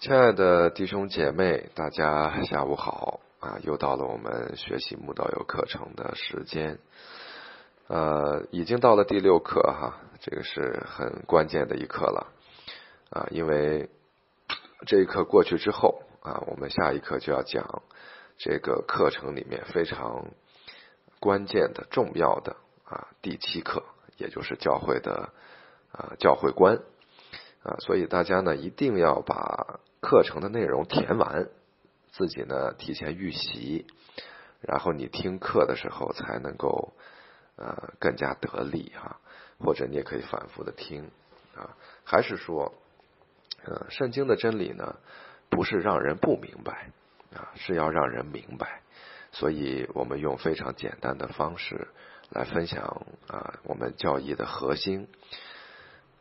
亲爱的弟兄姐妹，大家下午好啊！又到了我们学习木道友课程的时间，呃，已经到了第六课哈，这个是很关键的一课了啊，因为这一课过去之后啊，我们下一课就要讲这个课程里面非常关键的、重要的啊第七课，也就是教会的啊教会观啊，所以大家呢一定要把。课程的内容填完，自己呢提前预习，然后你听课的时候才能够呃更加得力哈。或者你也可以反复的听啊。还是说，呃，圣经的真理呢，不是让人不明白啊，是要让人明白。所以我们用非常简单的方式来分享啊，我们教义的核心。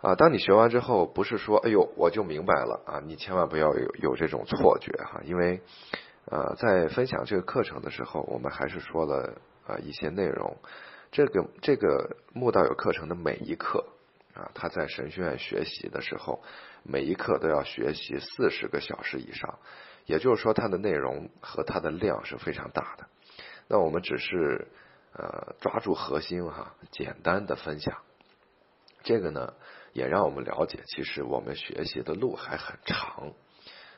啊，当你学完之后，不是说“哎呦，我就明白了”啊，你千万不要有有这种错觉哈，因为呃，在分享这个课程的时候，我们还是说了啊一些内容。这个这个慕道友课程的每一课啊，他在神学院学习的时候，每一课都要学习四十个小时以上，也就是说，它的内容和它的量是非常大的。那我们只是呃抓住核心哈，简单的分享这个呢。也让我们了解，其实我们学习的路还很长，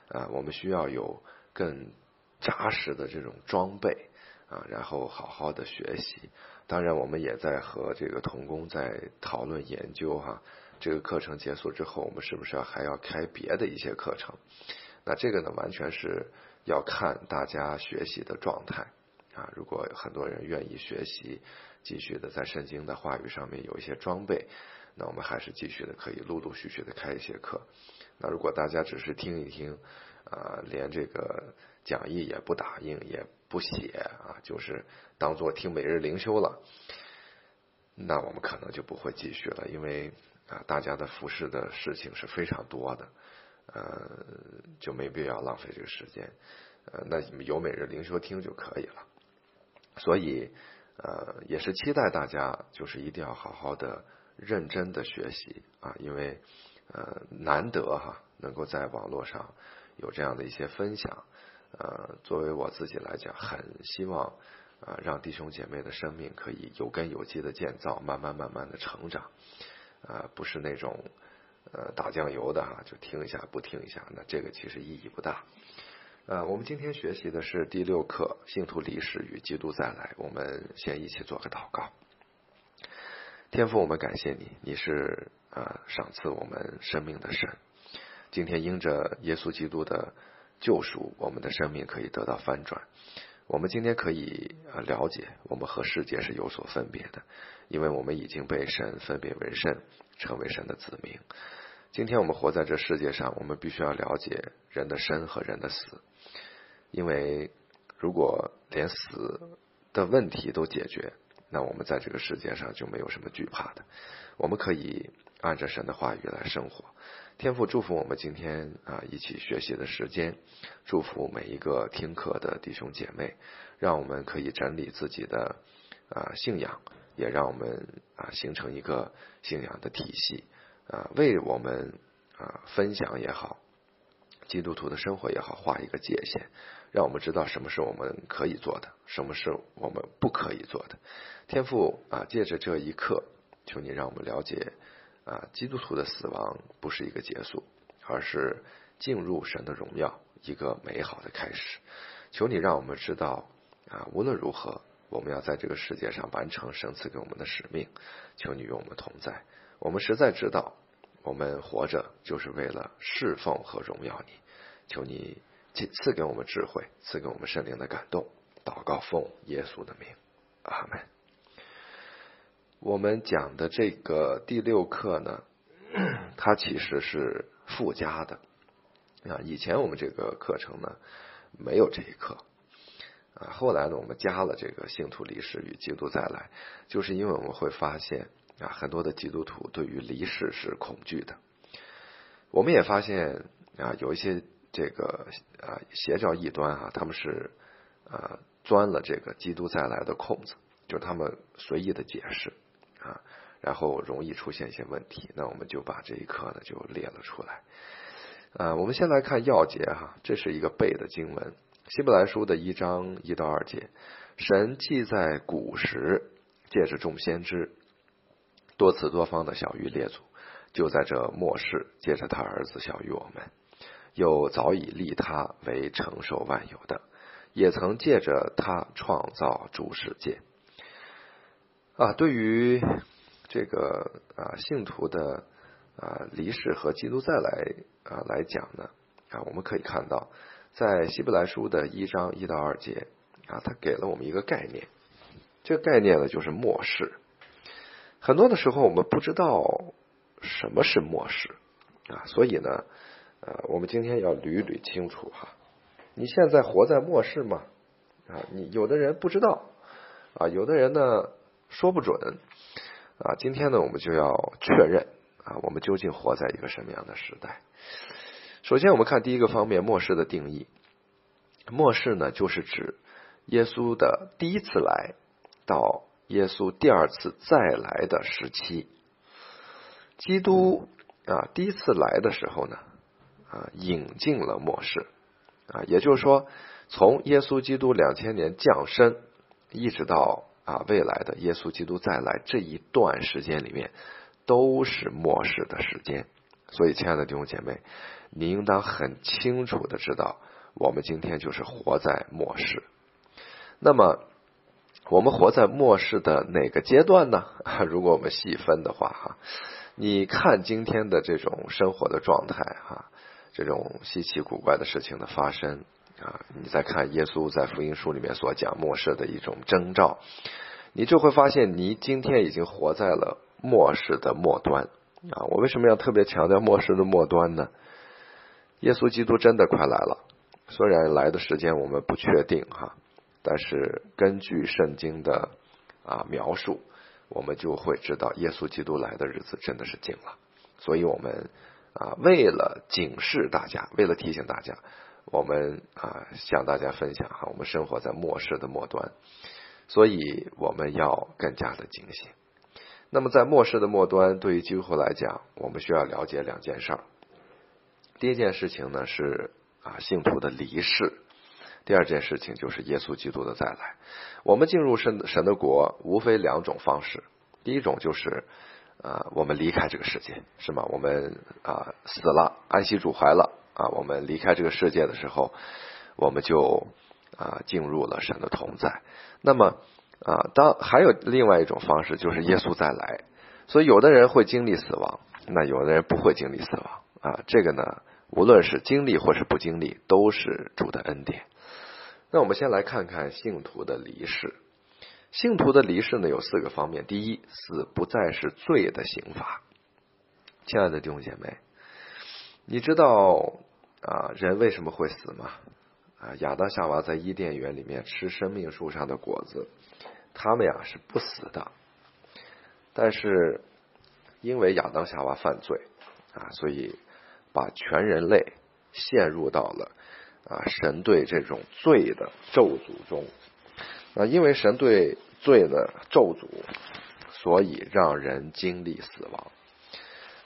啊，我们需要有更扎实的这种装备啊，然后好好的学习。当然，我们也在和这个童工在讨论研究哈。这个课程结束之后，我们是不是还要开别的一些课程？那这个呢，完全是要看大家学习的状态啊。如果很多人愿意学习，继续的在圣经的话语上面有一些装备。那我们还是继续的，可以陆陆续续的开一些课。那如果大家只是听一听，啊，连这个讲义也不打印也不写啊，就是当做听每日灵修了，那我们可能就不会继续了，因为啊，大家的服侍的事情是非常多的，呃，就没必要浪费这个时间。呃，那有每日灵修听就可以了。所以，呃，也是期待大家，就是一定要好好的。认真的学习啊，因为呃难得哈，能够在网络上有这样的一些分享，呃，作为我自己来讲，很希望啊让弟兄姐妹的生命可以有根有基的建造，慢慢慢慢的成长，啊，不是那种呃打酱油的哈，就听一下不听一下，那这个其实意义不大。呃，我们今天学习的是第六课，信徒离世与基督再来，我们先一起做个祷告。天父，我们感谢你，你是啊赏赐我们生命的神。今天因着耶稣基督的救赎，我们的生命可以得到翻转。我们今天可以啊了解，我们和世界是有所分别的，因为我们已经被神分别为圣，成为神的子民。今天我们活在这世界上，我们必须要了解人的生和人的死，因为如果连死的问题都解决。那我们在这个世界上就没有什么惧怕的，我们可以按着神的话语来生活。天父祝福我们今天啊一起学习的时间，祝福每一个听课的弟兄姐妹，让我们可以整理自己的啊信仰，也让我们啊形成一个信仰的体系啊，为我们啊分享也好，基督徒的生活也好，画一个界限。让我们知道什么是我们可以做的，什么是我们不可以做的。天父啊，借着这一刻，求你让我们了解啊，基督徒的死亡不是一个结束，而是进入神的荣耀一个美好的开始。求你让我们知道啊，无论如何，我们要在这个世界上完成神赐给我们的使命。求你与我们同在。我们实在知道，我们活着就是为了侍奉和荣耀你。求你。赐给我们智慧，赐给我们圣灵的感动。祷告奉耶稣的名，阿门。我们讲的这个第六课呢，它其实是附加的啊。以前我们这个课程呢没有这一课啊，后来呢我们加了这个信徒离世与基督再来，就是因为我们会发现啊，很多的基督徒对于离世是恐惧的。我们也发现啊，有一些。这个啊邪教异端啊，他们是啊钻了这个基督再来的空子，就他们随意的解释啊，然后容易出现一些问题。那我们就把这一课呢就列了出来。啊，我们先来看要节哈，这是一个背的经文，希伯来书的一章一到二节，神既在古时借着众先知多次多方的小于列祖，就在这末世借着他儿子小于我们，又早已立他为承受万有的，也曾借着他创造诸世界。啊，对于这个啊信徒的。啊，离世和基督再来啊来讲呢啊，我们可以看到，在希伯来书的一章一到二节啊，他给了我们一个概念，这个概念呢就是末世。很多的时候我们不知道什么是末世啊，所以呢，呃，我们今天要捋捋清楚哈。你现在活在末世吗？啊，你有的人不知道啊，有的人呢说不准啊。今天呢，我们就要确认。啊，我们究竟活在一个什么样的时代？首先，我们看第一个方面，末世的定义。末世呢，就是指耶稣的第一次来到耶稣第二次再来的时期。基督啊，第一次来的时候呢，啊，引进了末世啊，也就是说，从耶稣基督两千年降生，一直到啊未来的耶稣基督再来这一段时间里面。都是末世的时间，所以，亲爱的弟兄姐妹，你应当很清楚的知道，我们今天就是活在末世。那么，我们活在末世的哪个阶段呢？如果我们细分的话，哈，你看今天的这种生活的状态，哈，这种稀奇古怪的事情的发生，啊，你再看耶稣在福音书里面所讲末世的一种征兆，你就会发现，你今天已经活在了。末世的末端啊！我为什么要特别强调末世的末端呢？耶稣基督真的快来了，虽然来的时间我们不确定哈，但是根据圣经的啊描述，我们就会知道耶稣基督来的日子真的是近了。所以我们啊，为了警示大家，为了提醒大家，我们啊向大家分享哈，我们生活在末世的末端，所以我们要更加的警醒。那么，在末世的末端，对于基督徒来讲，我们需要了解两件事儿。第一件事情呢是啊，信徒的离世；第二件事情就是耶稣基督的再来。我们进入神神的国，无非两种方式。第一种就是啊，我们离开这个世界，是吗？我们啊死了，安息主怀了啊，我们离开这个世界的时候，我们就啊进入了神的同在。那么。啊，当还有另外一种方式，就是耶稣再来。所以有的人会经历死亡，那有的人不会经历死亡啊。这个呢，无论是经历或是不经历，都是主的恩典。那我们先来看看信徒的离世。信徒的离世呢，有四个方面。第一，死不再是罪的刑罚。亲爱的弟兄姐妹，你知道啊，人为什么会死吗？啊，亚当夏娃在伊甸园里面吃生命树上的果子。他们呀是不死的，但是因为亚当夏娃犯罪啊，所以把全人类陷入到了啊神对这种罪的咒诅中啊。因为神对罪的咒诅，所以让人经历死亡。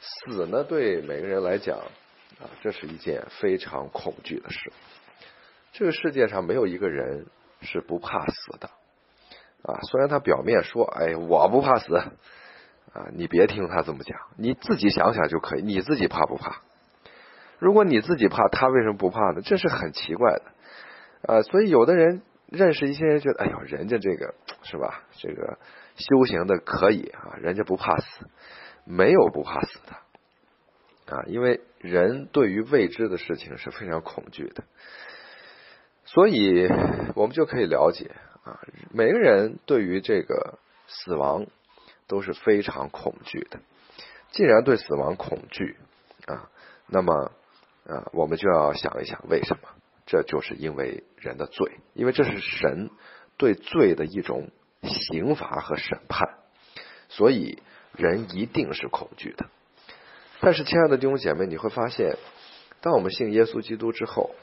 死呢，对每个人来讲啊，这是一件非常恐惧的事。这个世界上没有一个人是不怕死的。啊，虽然他表面说，哎，我不怕死，啊，你别听他这么讲，你自己想想就可以，你自己怕不怕？如果你自己怕，他为什么不怕呢？这是很奇怪的，啊，所以有的人认识一些人，觉得，哎呦，人家这个是吧？这个修行的可以啊，人家不怕死，没有不怕死的，啊，因为人对于未知的事情是非常恐惧的，所以我们就可以了解。啊，每个人对于这个死亡都是非常恐惧的。既然对死亡恐惧啊，那么啊，我们就要想一想为什么？这就是因为人的罪，因为这是神对罪的一种刑罚和审判，所以人一定是恐惧的。但是，亲爱的弟兄姐妹，你会发现，当我们信耶稣基督之后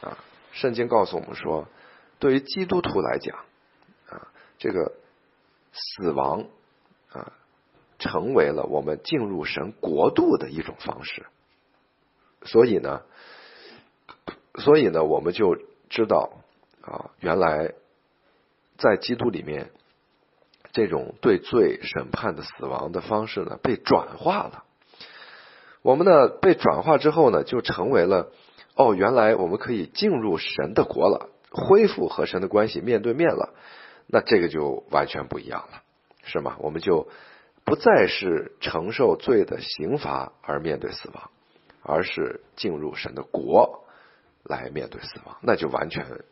啊，圣经告诉我们说，对于基督徒来讲。啊这个死亡啊，成为了我们进入神国度的一种方式所以呢，所以呢，我们就知道啊，原来在基督里面，这种对罪审判的死亡的方式呢，被转化了。我们呢，被转化之后呢，就成为了哦，原来我们可以进入神的国了，恢复和神的关系，面对面了。那这个就完全不一样了，是吗？我们就不再是承受罪的刑罚而面对死亡。而是进入神的国来面对死亡，那就完全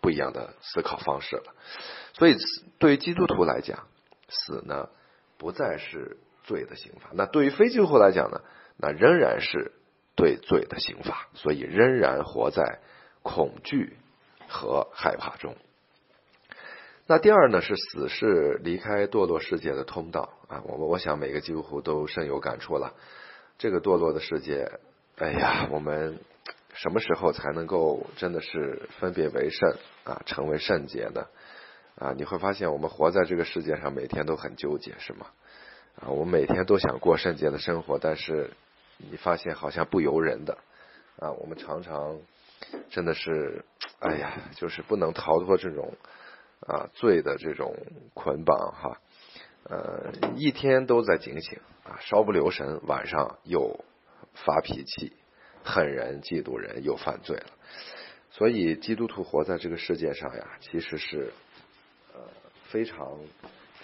不一样的思考方式了。所以，对于基督徒来讲，死呢不再是罪的刑罚；那对于非基督徒来讲呢，那仍然是对罪的刑罚。所以，仍然活在恐惧和害怕中。那第二呢，是死是离开堕落世界的通道啊！我我想每个基督徒都深有感触了。这个堕落的世界，哎呀，我们什么时候才能够真的是分别为圣啊，成为圣洁呢？啊，你会发现我们活在这个世界上，每天都很纠结，是吗？啊，我们每天都想过圣洁的生活，但是你发现好像不由人的啊，我们常常真的是，哎呀，就是不能逃脱这种啊罪的这种捆绑哈。呃，一天都在警醒啊，稍不留神，晚上又发脾气，恨人、嫉妒人，又犯罪了。所以，基督徒活在这个世界上呀，其实是非常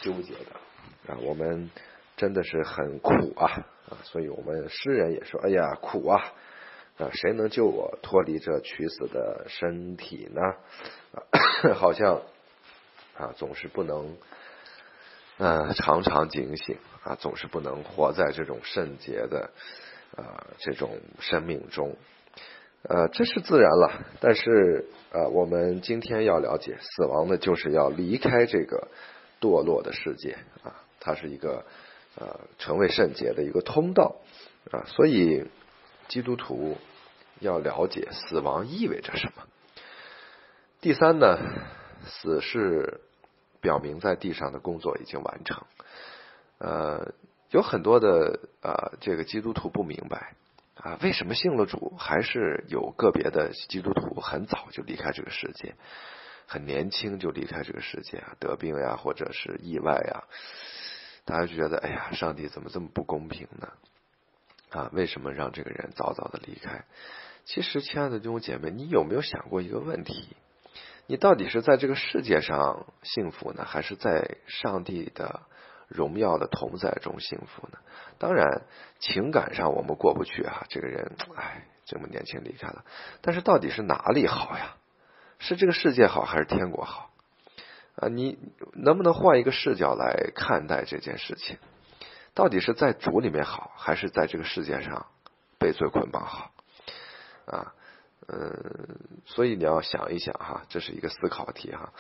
纠结的啊。我们真的是很苦啊啊！所以我们诗人也说：“哎呀，苦啊！啊，谁能救我脱离这屈死的身体呢？”啊，好像啊，总是不能。嗯，常常警醒啊，总是不能活在这种圣洁的啊这种生命中，呃，这是自然了。但是呃，我们今天要了解，死亡呢，就是要离开这个堕落的世界啊，它是一个呃成为圣洁的一个通道啊。所以基督徒要了解死亡意味着什么。第三呢，死是。表明在地上的工作已经完成，呃，有很多的啊，这个基督徒不明白啊，为什么信了主，还是有个别的基督徒很早就离开这个世界，很年轻就离开这个世界啊，得病呀，或者是意外呀，大家就觉得，哎呀，上帝怎么这么不公平呢？啊，为什么让这个人早早的离开？其实，亲爱的弟兄姐妹，你有没有想过一个问题？你到底是在这个世界上幸福呢，还是在上帝的荣耀的同在中幸福呢？当然，情感上我们过不去啊。这个人，哎，这么年轻离开了。但是到底是哪里好呀？是这个世界好，还是天国好？啊，你能不能换一个视角来看待这件事情？到底是在主里面好，还是在这个世界上被罪捆绑好？啊？嗯，所以你要想一想哈，这是一个思考题哈。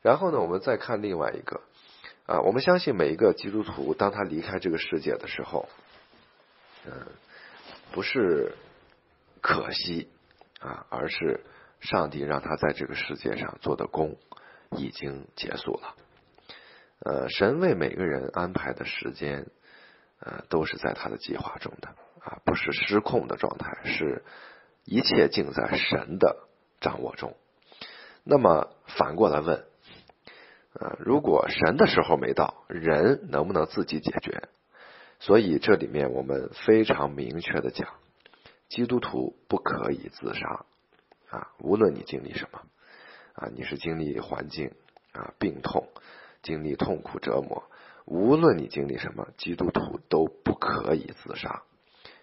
然后呢，我们再看另外一个啊，我们相信每一个基督徒，当他离开这个世界的时候，嗯，不是可惜啊，而是上帝让他在这个世界上做的功已经结束了。呃，神为每个人安排的时间，呃，都是在他的计划中的啊，不是失控的状态，是。一切尽在神的掌握中。那么反过来问，呃，如果神的时候没到，人能不能自己解决？所以这里面我们非常明确的讲，基督徒不可以自杀啊！无论你经历什么啊，你是经历环境啊病痛，经历痛苦折磨，无论你经历什么，基督徒都不可以自杀，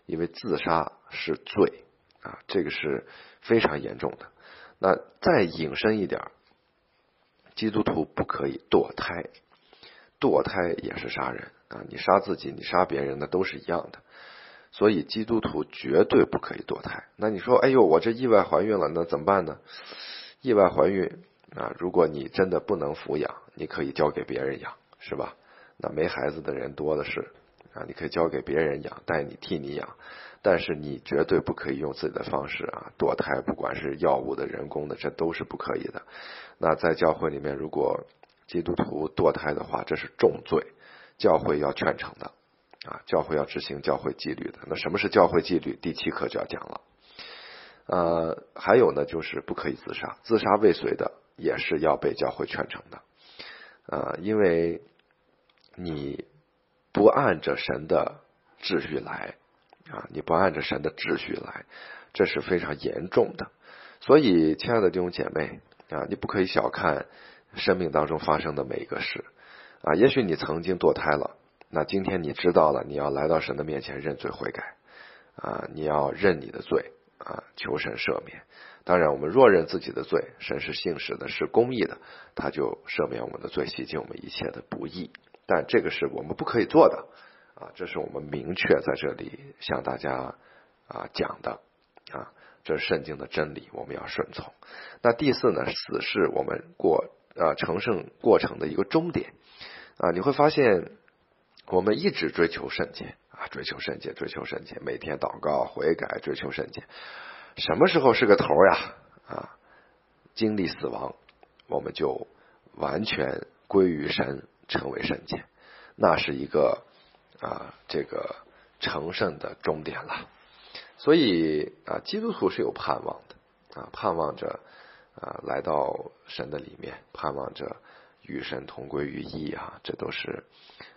因为自杀是罪。啊，这个是非常严重的。那再引申一点，基督徒不可以堕胎，堕胎也是杀人啊！你杀自己，你杀别人，那都是一样的。所以基督徒绝对不可以堕胎。那你说，哎呦，我这意外怀孕了，那怎么办呢？意外怀孕啊，如果你真的不能抚养，你可以交给别人养，是吧？那没孩子的人多的是啊，你可以交给别人养，带你替你养。但是你绝对不可以用自己的方式啊堕胎，不管是药物的、人工的，这都是不可以的。那在教会里面，如果基督徒堕胎的话，这是重罪，教会要劝惩的啊，教会要执行教会纪律的。那什么是教会纪律？第七课就要讲了。呃，还有呢，就是不可以自杀，自杀未遂的也是要被教会劝惩的。呃，因为你不按着神的秩序来啊，你不按着神的秩序来，这是非常严重的。所以，亲爱的弟兄姐妹啊，你不可以小看生命当中发生的每一个事啊。也许你曾经堕胎了，那今天你知道了，你要来到神的面前认罪悔改啊，你要认你的罪。啊，求神赦免。当然，我们若认自己的罪，神是信实的，是公义的，他就赦免我们的罪，洗净我们一切的不义。但这个是我们不可以做的啊，这是我们明确在这里向大家啊讲的啊，这是圣经的真理，我们要顺从。那第四呢，死是我们过啊成圣过程的一个终点啊，你会发现我们一直追求圣洁。啊，追求圣洁，追求圣洁，每天祷告悔改，追求圣洁。什么时候是个头呀？啊，经历死亡，我们就完全归于神，成为圣洁，那是一个啊，这个成圣的终点了。所以啊，基督徒是有盼望的啊，盼望着啊，来到神的里面，盼望着与神同归于一啊，这都是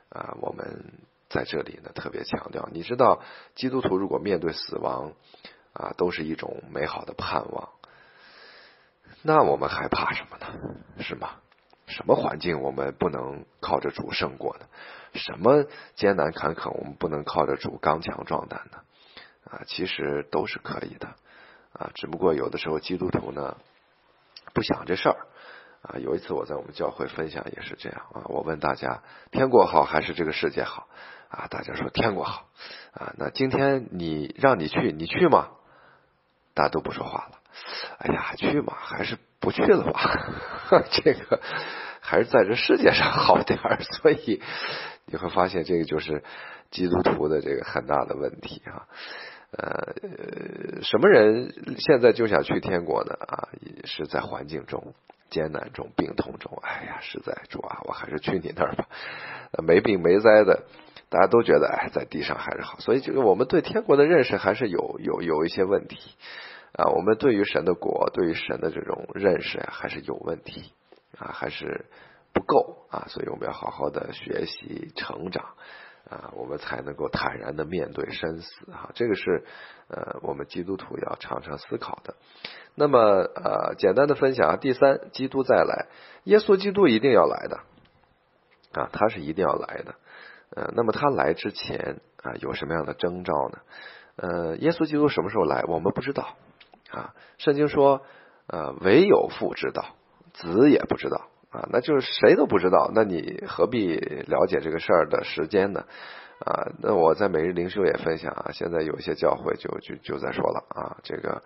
啊，我们。在这里呢，特别强调，你知道，基督徒如果面对死亡，啊，都是一种美好的盼望。那我们还怕什么呢？是吗？什么环境我们不能靠着主胜过呢？什么艰难坎坷我们不能靠着主刚强壮胆呢？啊，其实都是可以的。啊，只不过有的时候基督徒呢，不想这事儿。啊，有一次我在我们教会分享也是这样啊，我问大家，天国好还是这个世界好？啊，大家说天国好，啊，那今天你让你去，你去吗？大家都不说话了。哎呀，去嘛，还是不去了吧？这个还是在这世界上好点儿。所以你会发现，这个就是基督徒的这个很大的问题啊。呃，什么人现在就想去天国呢？啊，是在环境中艰难中、病痛中。哎呀，实在主啊，我还是去你那儿吧。没病没灾的。大家都觉得哎，在地上还是好，所以这个我们对天国的认识还是有有有一些问题啊。我们对于神的国，对于神的这种认识啊，还是有问题啊，还是不够啊。所以我们要好好的学习成长啊，我们才能够坦然的面对生死啊。这个是呃，我们基督徒要常常思考的。那么呃，简单的分享啊，第三，基督再来，耶稣基督一定要来的啊，他是一定要来的。呃，那么他来之前啊，有什么样的征兆呢？呃，耶稣基督什么时候来，我们不知道啊。圣经说，呃，唯有父知道，子也不知道啊，那就是谁都不知道。那你何必了解这个事儿的时间呢？啊，那我在每日灵修也分享啊，现在有些教会就就就在说了啊，这个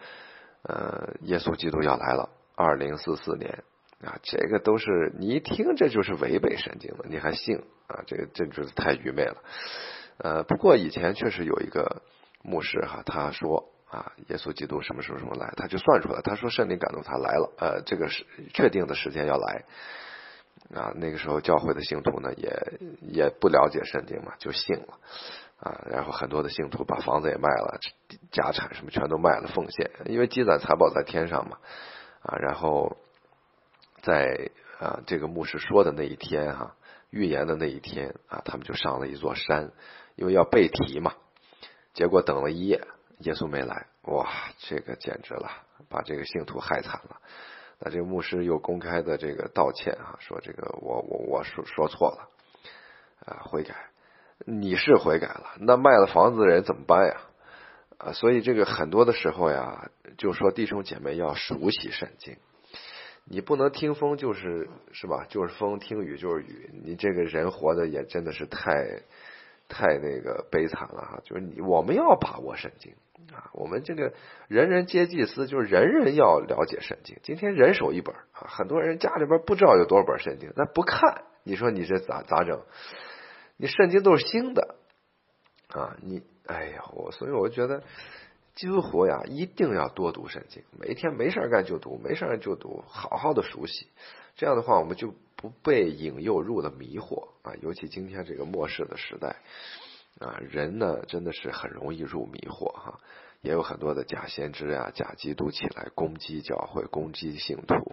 呃，耶稣基督要来了，二零四四年。啊，这个都是你一听，这就是违背神经的，你还信啊？这个这就是太愚昧了。呃，不过以前确实有一个牧师哈，他说啊，耶稣基督什么时候什么来，他就算出来，他说圣灵感动他来了，呃，这个是确定的时间要来。啊，那个时候教会的信徒呢，也也不了解圣经嘛，就信了啊。然后很多的信徒把房子也卖了，家产什么全都卖了奉献，因为积攒财宝在天上嘛啊，然后。在啊，这个牧师说的那一天哈，预言的那一天啊，他们就上了一座山，因为要背题嘛。结果等了一夜，耶稣没来，哇，这个简直了，把这个信徒害惨了。那这个牧师又公开的这个道歉啊，说这个我我我说说错了啊，悔改。你是悔改了，那卖了房子的人怎么办呀？啊，所以这个很多的时候呀，就说弟兄姐妹要熟悉圣经。你不能听风就是是吧？就是风，听雨就是雨。你这个人活的也真的是太太那个悲惨了哈！就是你我们要把握圣经啊，我们这个人人皆祭司，就是人人要了解圣经。今天人手一本啊，很多人家里边不知道有多少本圣经，那不看，你说你这咋咋整？你圣经都是新的啊，你哎呀，我所以我觉得。基督徒呀，一定要多读圣经，每一天没事干就读，没事就读，好好的熟悉。这样的话，我们就不被引诱入了迷惑啊。尤其今天这个末世的时代啊，人呢真的是很容易入迷惑哈，也有很多的假先知啊、假基督起来攻击教会、攻击信徒，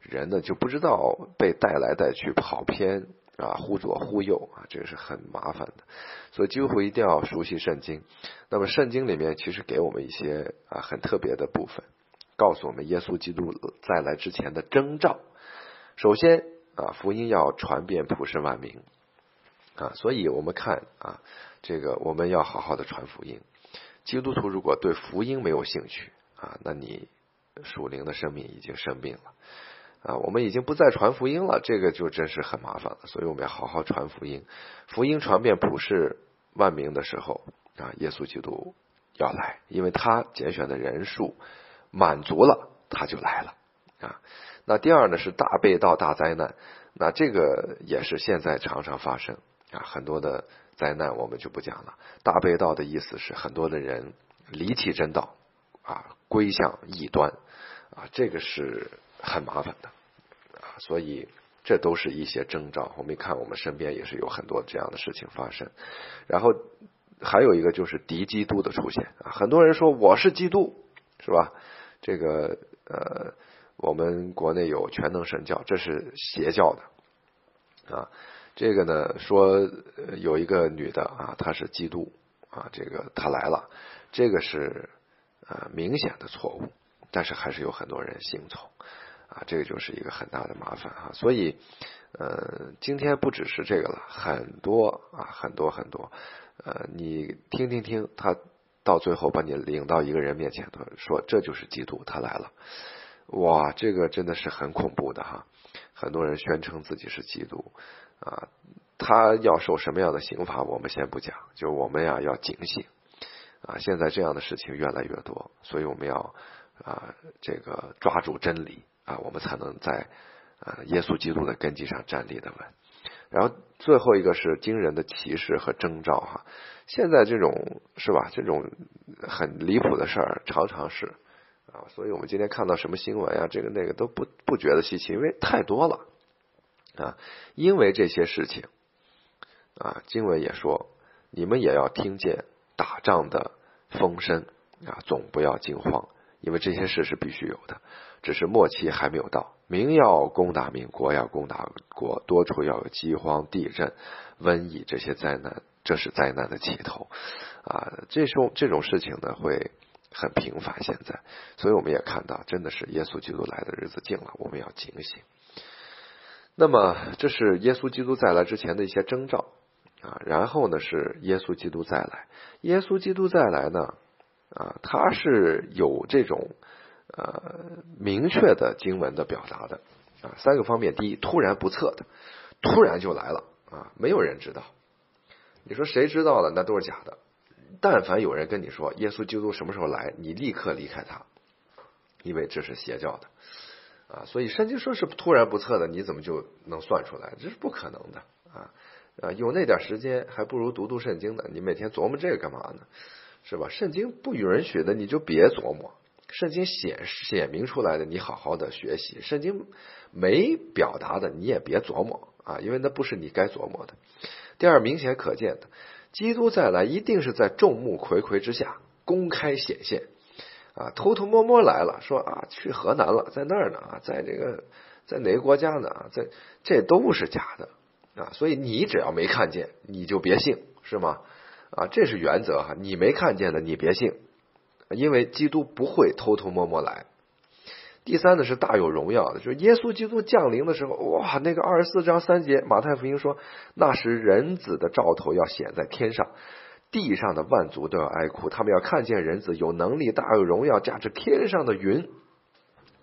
人呢就不知道被带来带去跑偏啊，忽左忽右啊，这个是很麻烦的。所以几乎一定要熟悉圣经。那么圣经里面其实给我们一些啊很特别的部分，告诉我们耶稣基督再来之前的征兆。首先啊，福音要传遍普世万民啊，所以我们看啊。这个我们要好好的传福音。基督徒如果对福音没有兴趣啊，那你属灵的生命已经生病了啊。我们已经不再传福音了，这个就真是很麻烦了。所以我们要好好传福音。福音传遍普世万民的时候啊，耶稣基督要来，因为他拣选的人数满足了，他就来了啊。那第二呢是大被盗大灾难，那这个也是现在常常发生啊，很多的。灾难我们就不讲了。大被盗的意思是很多的人离弃真道啊，归向异端啊，这个是很麻烦的啊。所以这都是一些征兆。我们看，我们身边也是有很多这样的事情发生。然后还有一个就是敌基督的出现啊。很多人说我是基督，是吧？这个呃，我们国内有全能神教，这是邪教的啊。这个呢，说有一个女的啊，她是基督啊，这个她来了，这个是呃明显的错误，但是还是有很多人信从啊，这个就是一个很大的麻烦哈。所以呃，今天不只是这个了，很多啊，很多很多呃，你听听听，他到最后把你领到一个人面前，他说这就是基督，他来了，哇，这个真的是很恐怖的哈。很多人宣称自己是基督。啊，他要受什么样的刑罚，我们先不讲，就我们呀要警醒啊！现在这样的事情越来越多，所以我们要啊这个抓住真理啊，我们才能在啊耶稣基督的根基上站立的稳。然后最后一个是惊人的启示和征兆哈，现在这种是吧？这种很离谱的事儿常常是啊，所以我们今天看到什么新闻啊，这个那个都不不觉得稀奇，因为太多了。啊，因为这些事情，啊，经文也说，你们也要听见打仗的风声啊，总不要惊慌，因为这些事是必须有的，只是末期还没有到。民要攻打民，国要攻打国，多处要有饥荒、地震、瘟疫这些灾难，这是灾难的起头啊。这种这种事情呢，会很平凡。现在，所以我们也看到，真的是耶稣基督来的日子近了，我们要警醒。那么，这是耶稣基督再来之前的一些征兆啊。然后呢，是耶稣基督再来。耶稣基督再来呢，啊，他是有这种呃明确的经文的表达的啊。三个方面：第一，突然不测的，突然就来了啊，没有人知道。你说谁知道了？那都是假的。但凡有人跟你说耶稣基督什么时候来，你立刻离开他，因为这是邪教的。啊，所以圣经说是突然不测的，你怎么就能算出来？这是不可能的啊！啊，有那点时间，还不如读读圣经呢。你每天琢磨这个干嘛呢？是吧？圣经不允许的，你就别琢磨。圣经显显明出来的，你好好的学习。圣经没表达的，你也别琢磨啊，因为那不是你该琢磨的。第二，明显可见的，基督再来一定是在众目睽睽之下公开显现。啊，偷偷摸摸来了，说啊，去河南了，在那儿呢啊，在这个在哪个国家呢啊，在这都是假的啊，所以你只要没看见，你就别信，是吗？啊，这是原则哈，你没看见的你别信，因为基督不会偷偷摸摸来。第三呢是大有荣耀的，就是耶稣基督降临的时候，哇，那个二十四章三节，马太福音说，那时人子的兆头要显在天上。地上的万族都要哀哭，他们要看见人子有能力、大有荣耀，驾着天上的云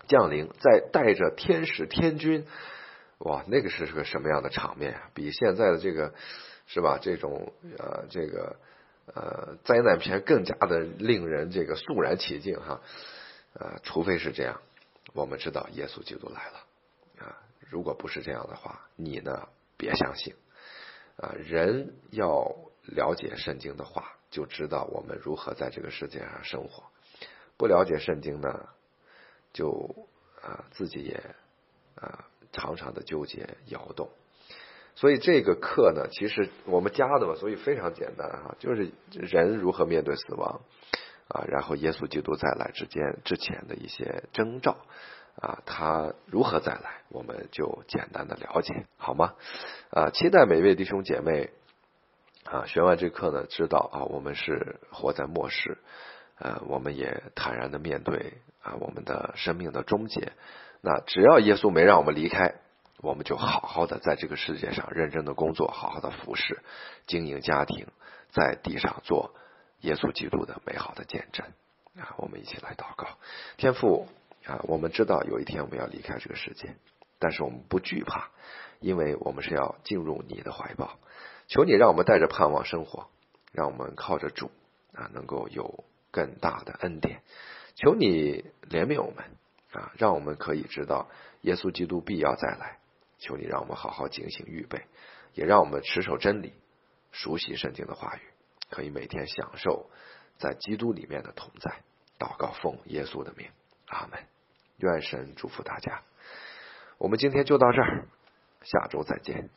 降临，再带着天使天军，哇，那个是个什么样的场面啊？比现在的这个是吧？这种呃，这个呃灾难片更加的令人这个肃然起敬哈。呃，除非是这样，我们知道耶稣基督来了啊。如果不是这样的话，你呢别相信啊，人要。了解圣经的话，就知道我们如何在这个世界上生活。不了解圣经呢，就啊自己也啊常常的纠结摇动。所以这个课呢，其实我们加的嘛，所以非常简单哈，就是人如何面对死亡啊，然后耶稣基督再来之间之前的一些征兆啊，他如何再来，我们就简单的了解好吗？啊，期待每位弟兄姐妹啊，学完这课呢，知道啊，我们是活在末世，呃，我们也坦然的面对啊，我们的生命的终结。那只要耶稣没让我们离开。我们就好好的在这个世界上认真的工作，好好的服侍，经营家庭，在地上做耶稣基督的美好的见证啊！我们一起来祷告，天父啊！我们知道有一天我们要离开这个世界，但是我们不惧怕，因为我们是要进入你的怀抱。求你让我们带着盼望生活，让我们靠着主啊，能够有更大的恩典。求你怜悯我们啊，让我们可以知道耶稣基督必要再来。求你让我们好好警醒预备，也让我们持守真理，熟悉圣经的话语，可以每天享受在基督里面的同在。祷告奉耶稣的名，阿门。愿神祝福大家。我们今天就到这儿，下周再见。